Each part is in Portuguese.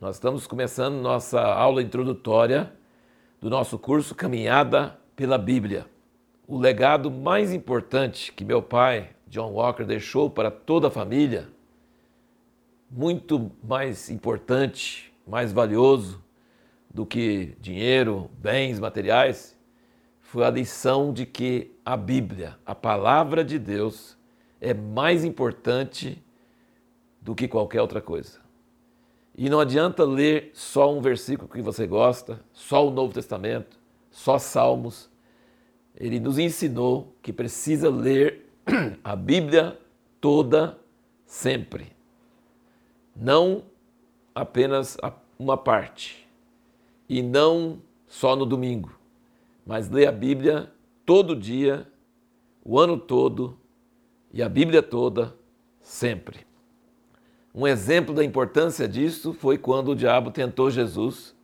Nós estamos começando nossa aula introdutória do nosso curso Caminhada pela Bíblia. O legado mais importante que meu pai, John Walker, deixou para toda a família, muito mais importante, mais valioso do que dinheiro, bens materiais, foi a lição de que a Bíblia, a palavra de Deus, é mais importante do que qualquer outra coisa. E não adianta ler só um versículo que você gosta, só o Novo Testamento, só Salmos. Ele nos ensinou que precisa ler a Bíblia toda sempre. Não apenas uma parte. E não só no domingo, mas ler a Bíblia todo dia, o ano todo e a Bíblia toda sempre. Um exemplo da importância disso foi quando o diabo tentou Jesus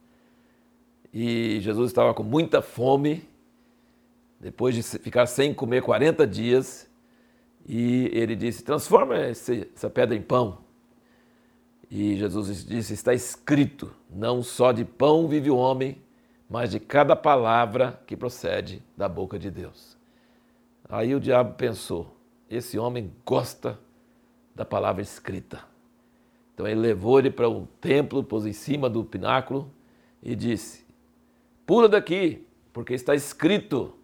e Jesus estava com muita fome, depois de ficar sem comer 40 dias, e ele disse: Transforma essa pedra em pão. E Jesus disse: Está escrito: Não só de pão vive o homem, mas de cada palavra que procede da boca de Deus. Aí o diabo pensou: esse homem gosta da palavra escrita. Então ele levou ele para um templo, pôs em cima do pináculo e disse: Pula daqui, porque está escrito.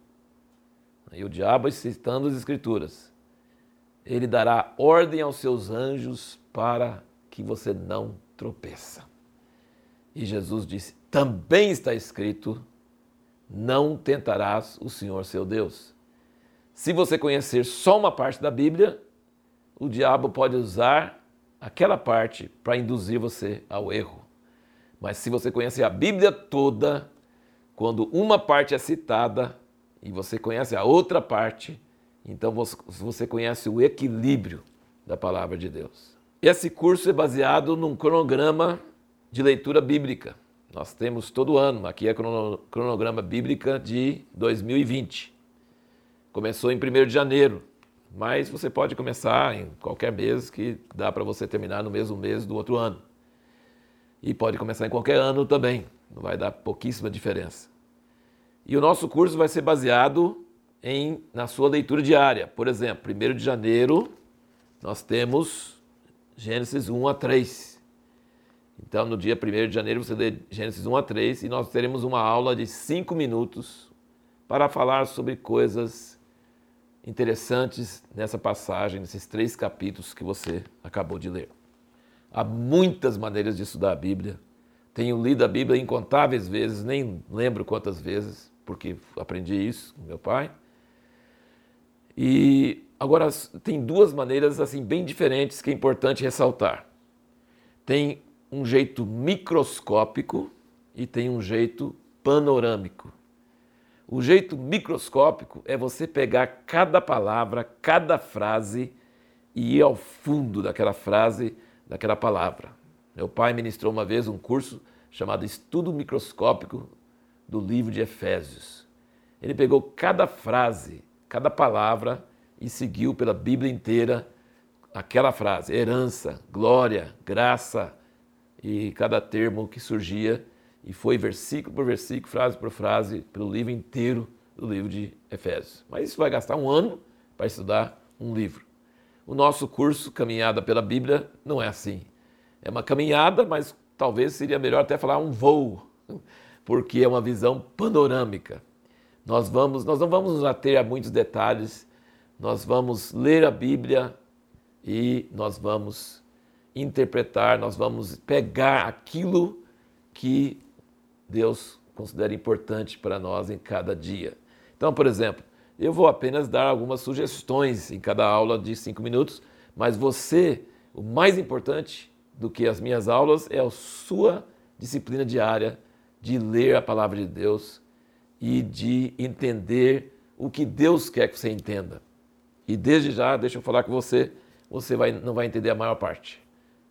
E o diabo, citando as escrituras, ele dará ordem aos seus anjos para que você não tropeça. E Jesus disse: Também está escrito: Não tentarás o Senhor seu Deus. Se você conhecer só uma parte da Bíblia, o diabo pode usar aquela parte para induzir você ao erro. Mas se você conhecer a Bíblia toda, quando uma parte é citada e você conhece a outra parte, então você conhece o equilíbrio da palavra de Deus. Esse curso é baseado num cronograma de leitura bíblica. Nós temos todo ano, aqui é cronograma bíblica de 2020. Começou em 1 de janeiro, mas você pode começar em qualquer mês que dá para você terminar no mesmo mês do outro ano. E pode começar em qualquer ano também, não vai dar pouquíssima diferença. E o nosso curso vai ser baseado em na sua leitura diária. Por exemplo, 1 de janeiro nós temos Gênesis 1 a 3. Então, no dia 1 de janeiro, você lê Gênesis 1 a 3 e nós teremos uma aula de 5 minutos para falar sobre coisas interessantes nessa passagem, nesses três capítulos que você acabou de ler. Há muitas maneiras de estudar a Bíblia. Tenho lido a Bíblia incontáveis vezes, nem lembro quantas vezes, porque aprendi isso com meu pai. E agora tem duas maneiras assim bem diferentes que é importante ressaltar. Tem um jeito microscópico e tem um jeito panorâmico. O jeito microscópico é você pegar cada palavra, cada frase e ir ao fundo daquela frase, daquela palavra. Meu pai ministrou uma vez um curso chamado Estudo Microscópico do livro de Efésios. Ele pegou cada frase, cada palavra e seguiu pela Bíblia inteira aquela frase: herança, glória, graça e cada termo que surgia e foi versículo por versículo, frase por frase, pelo livro inteiro do livro de Efésios. Mas isso vai gastar um ano para estudar um livro. O nosso curso Caminhada pela Bíblia não é assim. É uma caminhada, mas talvez seria melhor até falar um voo, porque é uma visão panorâmica. Nós vamos, nós não vamos nos ater a muitos detalhes. Nós vamos ler a Bíblia e nós vamos interpretar, nós vamos pegar aquilo que Deus considera importante para nós em cada dia. Então, por exemplo, eu vou apenas dar algumas sugestões em cada aula de cinco minutos, mas você, o mais importante do que as minhas aulas é a sua disciplina diária de ler a palavra de Deus e de entender o que Deus quer que você entenda. E desde já, deixa eu falar com você, você vai, não vai entender a maior parte.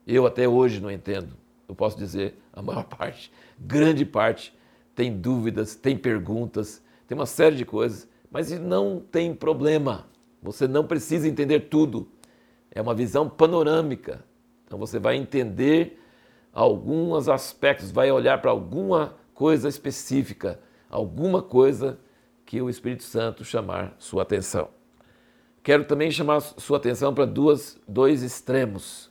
Eu até hoje não entendo eu posso dizer a maior parte, grande parte, tem dúvidas, tem perguntas, tem uma série de coisas, mas não tem problema. Você não precisa entender tudo. É uma visão panorâmica. Então você vai entender alguns aspectos, vai olhar para alguma coisa específica, alguma coisa que o Espírito Santo chamar sua atenção. Quero também chamar sua atenção para duas, dois extremos.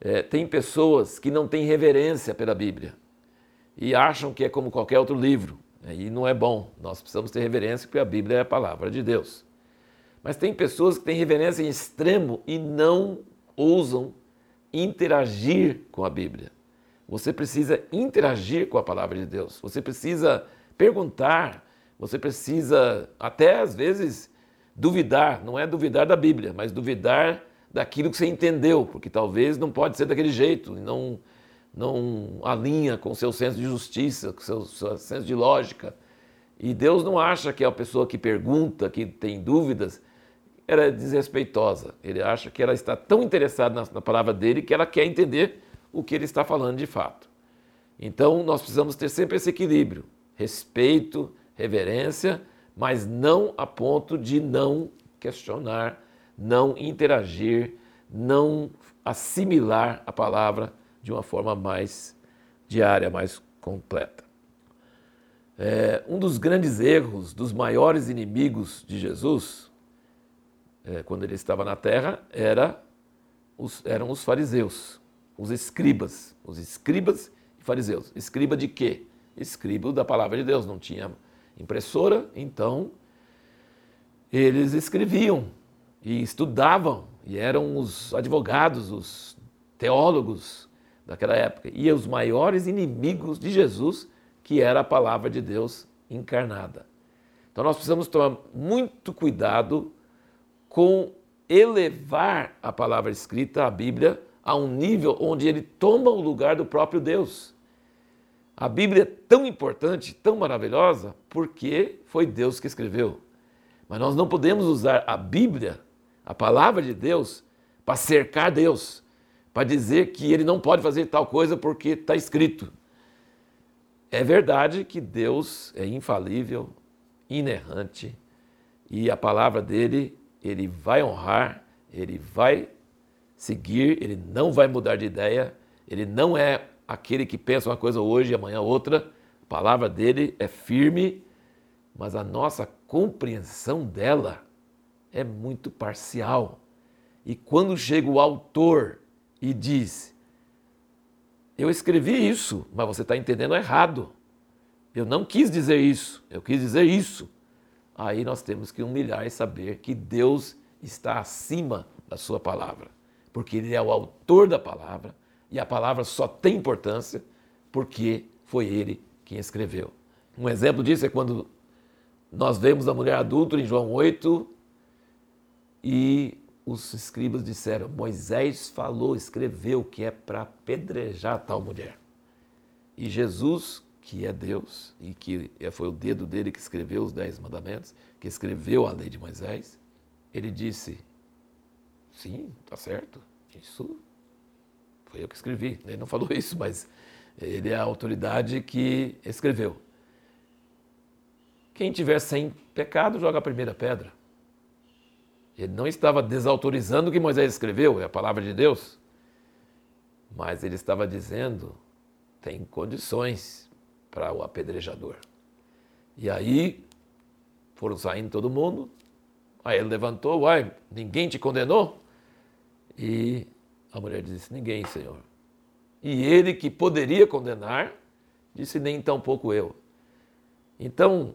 É, tem pessoas que não têm reverência pela Bíblia e acham que é como qualquer outro livro. E não é bom. Nós precisamos ter reverência porque a Bíblia é a palavra de Deus. Mas tem pessoas que têm reverência em extremo e não ousam interagir com a Bíblia. Você precisa interagir com a palavra de Deus. Você precisa perguntar. Você precisa, até às vezes, duvidar. Não é duvidar da Bíblia, mas duvidar daquilo que você entendeu, porque talvez não pode ser daquele jeito, não, não alinha com seu senso de justiça, com seu, seu senso de lógica. E Deus não acha que a pessoa que pergunta, que tem dúvidas, ela é desrespeitosa. Ele acha que ela está tão interessada na, na palavra dele que ela quer entender o que ele está falando de fato. Então nós precisamos ter sempre esse equilíbrio: respeito, reverência, mas não a ponto de não questionar, não interagir, não assimilar a palavra de uma forma mais diária, mais completa. É, um dos grandes erros, dos maiores inimigos de Jesus, é, quando ele estava na terra, era os, eram os fariseus, os escribas, os escribas e fariseus. Escriba de quê? Escriba da palavra de Deus, não tinha impressora, então eles escreviam e estudavam, e eram os advogados, os teólogos, daquela época. E os maiores inimigos de Jesus, que era a palavra de Deus encarnada. Então nós precisamos tomar muito cuidado com elevar a palavra escrita, a Bíblia, a um nível onde ele toma o lugar do próprio Deus. A Bíblia é tão importante, tão maravilhosa, porque foi Deus que escreveu. Mas nós não podemos usar a Bíblia, a palavra de Deus, para cercar Deus para dizer que ele não pode fazer tal coisa porque está escrito. É verdade que Deus é infalível, inerrante, e a palavra dele, ele vai honrar, ele vai seguir, ele não vai mudar de ideia, ele não é aquele que pensa uma coisa hoje e amanhã outra. A palavra dele é firme, mas a nossa compreensão dela é muito parcial. E quando chega o autor e diz: Eu escrevi isso, mas você está entendendo errado. Eu não quis dizer isso, eu quis dizer isso. Aí nós temos que humilhar e saber que Deus está acima da Sua palavra, porque Ele é o autor da palavra e a palavra só tem importância porque foi Ele quem escreveu. Um exemplo disso é quando nós vemos a mulher adulta em João 8 e os escribas disseram: Moisés falou, escreveu que é para apedrejar tal mulher. E Jesus, que é Deus, e que foi o dedo dele que escreveu os Dez Mandamentos, que escreveu a lei de Moisés, ele disse: Sim, está certo, isso foi eu que escrevi. Ele não falou isso, mas ele é a autoridade que escreveu. Quem tiver sem pecado, joga a primeira pedra. Ele não estava desautorizando o que Moisés escreveu, é a palavra de Deus, mas ele estava dizendo: tem condições para o apedrejador. E aí foram saindo todo mundo. Aí ele levantou, uai, ninguém te condenou? E a mulher disse: Ninguém, Senhor. E ele que poderia condenar, disse: Nem tão pouco eu. Então,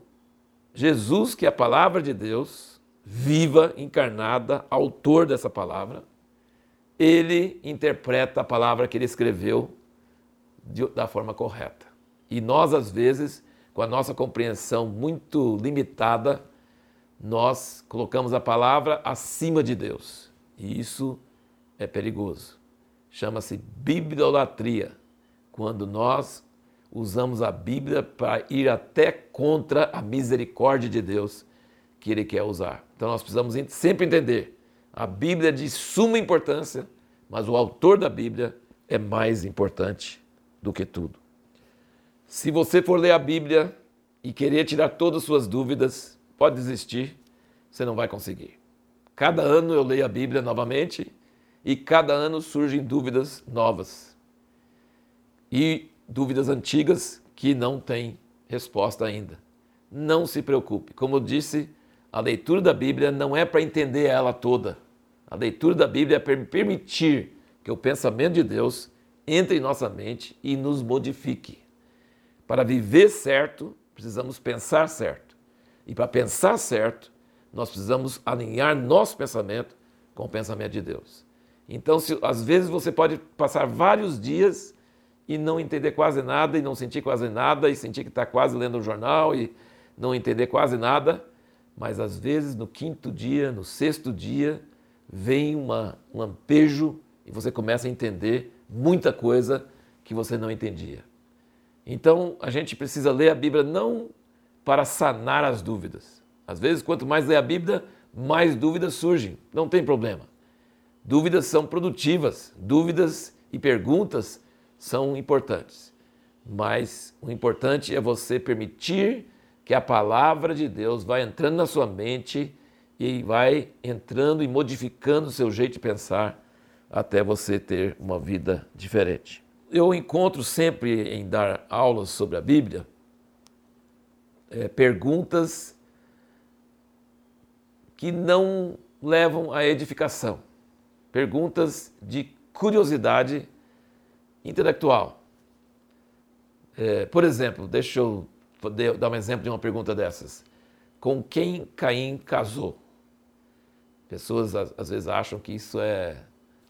Jesus, que é a palavra de Deus, viva, encarnada, autor dessa palavra, ele interpreta a palavra que ele escreveu de, da forma correta. E nós, às vezes, com a nossa compreensão muito limitada, nós colocamos a palavra acima de Deus. E isso é perigoso. Chama-se bibliolatria, quando nós usamos a Bíblia para ir até contra a misericórdia de Deus que ele quer usar. Então nós precisamos sempre entender: a Bíblia é de suma importância, mas o autor da Bíblia é mais importante do que tudo. Se você for ler a Bíblia e querer tirar todas as suas dúvidas, pode desistir, você não vai conseguir. Cada ano eu leio a Bíblia novamente e cada ano surgem dúvidas novas. e dúvidas antigas que não têm resposta ainda. Não se preocupe. Como eu disse, a leitura da Bíblia não é para entender ela toda. A leitura da Bíblia é para permitir que o pensamento de Deus entre em nossa mente e nos modifique. Para viver certo, precisamos pensar certo. E para pensar certo, nós precisamos alinhar nosso pensamento com o pensamento de Deus. Então, se, às vezes você pode passar vários dias e não entender quase nada, e não sentir quase nada, e sentir que está quase lendo um jornal e não entender quase nada, mas às vezes no quinto dia, no sexto dia, vem uma, um lampejo e você começa a entender muita coisa que você não entendia. Então a gente precisa ler a Bíblia não para sanar as dúvidas. Às vezes, quanto mais lê a Bíblia, mais dúvidas surgem. Não tem problema. Dúvidas são produtivas, dúvidas e perguntas são importantes. Mas o importante é você permitir que a palavra de Deus vá entrando na sua mente e vai entrando e modificando o seu jeito de pensar até você ter uma vida diferente. Eu encontro sempre em dar aulas sobre a Bíblia é, perguntas que não levam à edificação, perguntas de curiosidade intelectual. É, por exemplo, deixa eu dar um exemplo de uma pergunta dessas. Com quem Caim casou? Pessoas às vezes acham que isso é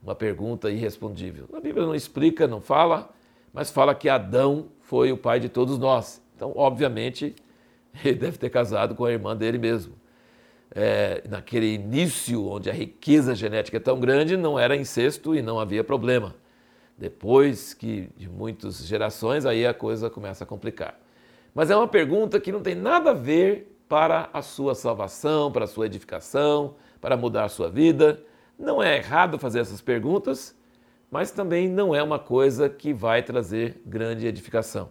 uma pergunta irrespondível. A Bíblia não explica, não fala, mas fala que Adão foi o pai de todos nós. Então, obviamente, ele deve ter casado com a irmã dele mesmo. É, naquele início, onde a riqueza genética é tão grande, não era incesto e não havia problema. Depois que de muitas gerações, aí a coisa começa a complicar. Mas é uma pergunta que não tem nada a ver para a sua salvação, para a sua edificação, para mudar a sua vida. Não é errado fazer essas perguntas, mas também não é uma coisa que vai trazer grande edificação.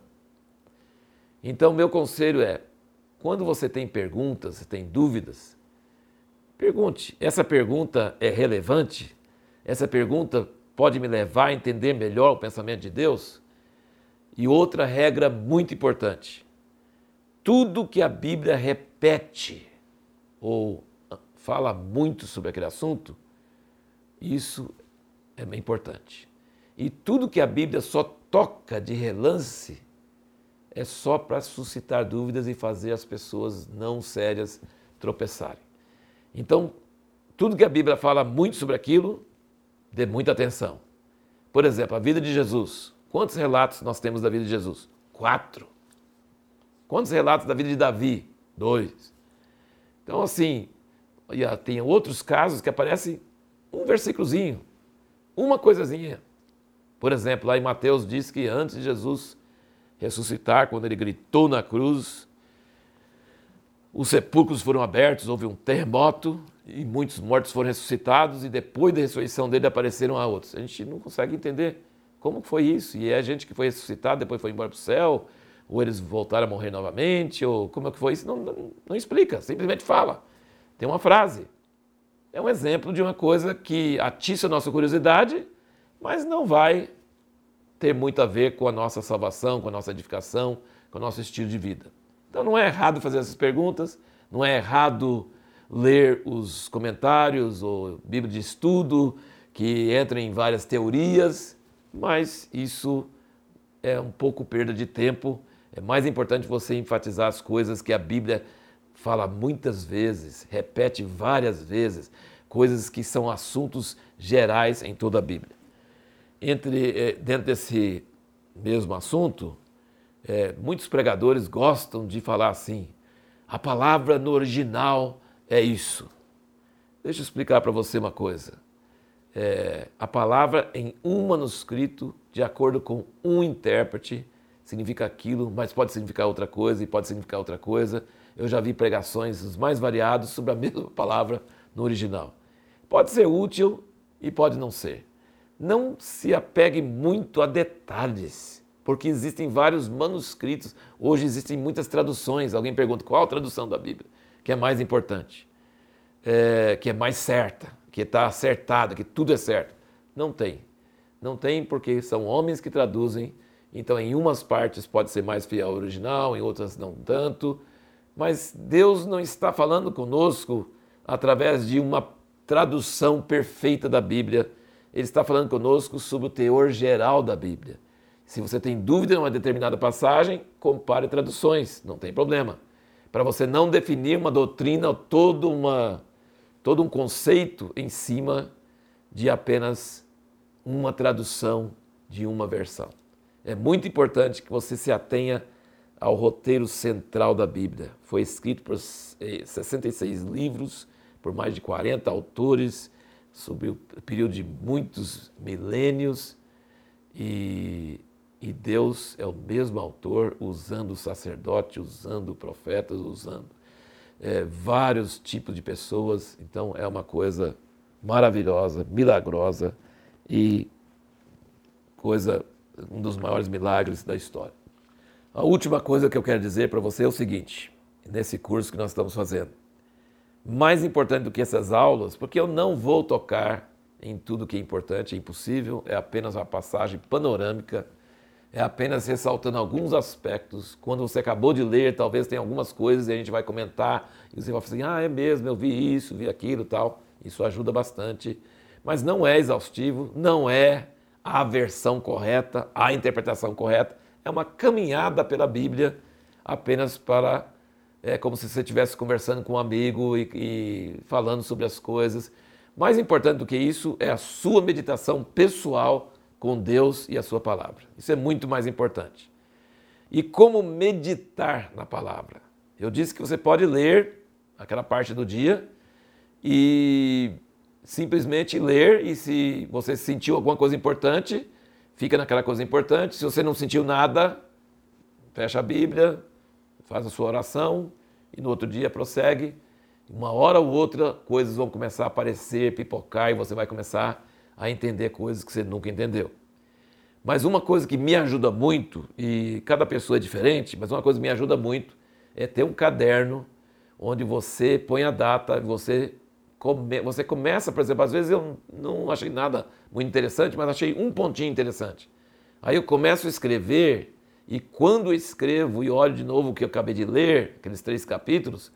Então, meu conselho é: quando você tem perguntas, tem dúvidas, pergunte: essa pergunta é relevante? Essa pergunta pode me levar a entender melhor o pensamento de Deus? E outra regra muito importante: tudo que a Bíblia repete ou fala muito sobre aquele assunto, isso é bem importante. E tudo que a Bíblia só toca de relance é só para suscitar dúvidas e fazer as pessoas não sérias tropeçarem. Então, tudo que a Bíblia fala muito sobre aquilo, dê muita atenção. Por exemplo, a vida de Jesus. Quantos relatos nós temos da vida de Jesus? Quatro. Quantos relatos da vida de Davi? Dois. Então, assim, tem outros casos que aparecem um versículozinho, uma coisazinha. Por exemplo, lá em Mateus diz que antes de Jesus ressuscitar, quando ele gritou na cruz, os sepulcros foram abertos, houve um terremoto e muitos mortos foram ressuscitados e depois da ressurreição dele apareceram a outros. A gente não consegue entender como foi isso. E é gente que foi ressuscitada, depois foi embora para o céu, ou eles voltaram a morrer novamente, ou como é que foi isso? Não, não, não explica, simplesmente fala. Tem uma frase. É um exemplo de uma coisa que atiça a nossa curiosidade, mas não vai ter muito a ver com a nossa salvação, com a nossa edificação, com o nosso estilo de vida. Então não é errado fazer essas perguntas, não é errado ler os comentários ou Bíblia de estudo que entram em várias teorias, mas isso é um pouco perda de tempo. É mais importante você enfatizar as coisas que a Bíblia fala muitas vezes, repete várias vezes, coisas que são assuntos gerais em toda a Bíblia. Entre, eh, dentro desse mesmo assunto, é, muitos pregadores gostam de falar assim: a palavra no original é isso. Deixa eu explicar para você uma coisa. É, a palavra em um manuscrito, de acordo com um intérprete, significa aquilo, mas pode significar outra coisa e pode significar outra coisa. Eu já vi pregações os mais variados sobre a mesma palavra no original. Pode ser útil e pode não ser. Não se apegue muito a detalhes, porque existem vários manuscritos. Hoje existem muitas traduções. Alguém pergunta qual a tradução da Bíblia que é mais importante, é, que é mais certa, que está acertada, que tudo é certo. Não tem. Não tem porque são homens que traduzem Então, em umas partes pode ser mais fiel ao original, em outras não tanto. Mas Deus não está falando conosco através de uma tradução perfeita da Bíblia. Ele está falando conosco sobre o teor geral da Bíblia. Se você tem dúvida em uma determinada passagem, compare traduções, não tem problema. Para você não definir uma doutrina, todo, uma, todo um conceito em cima de apenas uma tradução de uma versão. É muito importante que você se atenha ao roteiro central da Bíblia. Foi escrito por 66 livros, por mais de 40 autores, sobre o período de muitos milênios, e, e Deus é o mesmo autor, usando o sacerdote, usando profetas, usando é, vários tipos de pessoas. Então é uma coisa maravilhosa, milagrosa e coisa, um dos maiores milagres da história. A última coisa que eu quero dizer para você é o seguinte, nesse curso que nós estamos fazendo. Mais importante do que essas aulas, porque eu não vou tocar em tudo que é importante, é impossível, é apenas uma passagem panorâmica, é apenas ressaltando alguns aspectos. Quando você acabou de ler, talvez tenha algumas coisas e a gente vai comentar, e você vai falar assim, ah, é mesmo, eu vi isso, vi aquilo tal. Isso ajuda bastante, mas não é exaustivo, não é a versão correta, a interpretação correta é uma caminhada pela Bíblia apenas para. É como se você estivesse conversando com um amigo e, e falando sobre as coisas. Mais importante do que isso é a sua meditação pessoal com Deus e a sua palavra. Isso é muito mais importante. E como meditar na palavra? Eu disse que você pode ler aquela parte do dia e simplesmente ler e se você sentiu alguma coisa importante, fica naquela coisa importante. Se você não sentiu nada, fecha a Bíblia, faz a sua oração e no outro dia prossegue. Uma hora ou outra, coisas vão começar a aparecer, pipocar e você vai começar a entender coisas que você nunca entendeu. Mas uma coisa que me ajuda muito, e cada pessoa é diferente, mas uma coisa que me ajuda muito é ter um caderno onde você põe a data, você come, você começa, por exemplo, às vezes eu não achei nada muito interessante, mas achei um pontinho interessante. Aí eu começo a escrever e quando escrevo e olho de novo o que eu acabei de ler, aqueles três capítulos,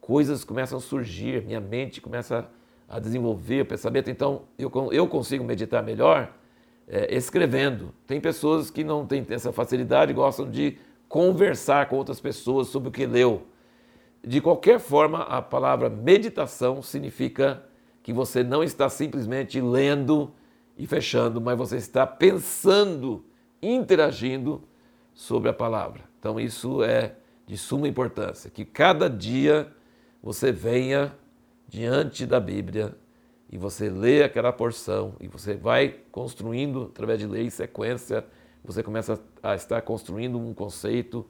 coisas começam a surgir, minha mente começa a desenvolver o pensamento. Então eu, eu consigo meditar melhor é, escrevendo. Tem pessoas que não têm essa facilidade, gostam de conversar com outras pessoas sobre o que leu. De qualquer forma, a palavra meditação significa que você não está simplesmente lendo e fechando, mas você está pensando, interagindo sobre a palavra. Então, isso é de suma importância, que cada dia você venha diante da Bíblia e você lê aquela porção e você vai construindo, através de lei e sequência, você começa a estar construindo um conceito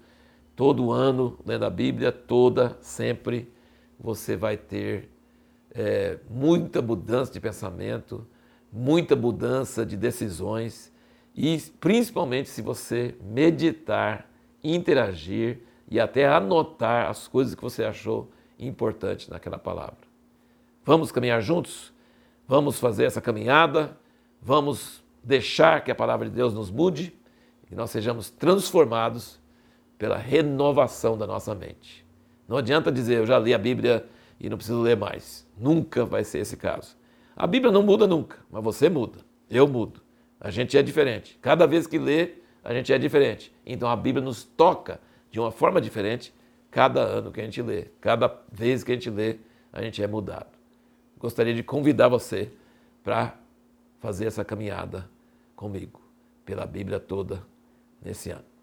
todo ano, lendo a Bíblia toda, sempre, você vai ter é, muita mudança de pensamento, muita mudança de decisões e principalmente se você meditar, interagir e até anotar as coisas que você achou importantes naquela palavra. Vamos caminhar juntos? Vamos fazer essa caminhada? Vamos deixar que a palavra de Deus nos mude e nós sejamos transformados pela renovação da nossa mente. Não adianta dizer, eu já li a Bíblia e não preciso ler mais. Nunca vai ser esse caso. A Bíblia não muda nunca, mas você muda. Eu mudo. A gente é diferente. Cada vez que lê, a gente é diferente. Então a Bíblia nos toca de uma forma diferente cada ano que a gente lê. Cada vez que a gente lê, a gente é mudado. Gostaria de convidar você para fazer essa caminhada comigo pela Bíblia toda nesse ano.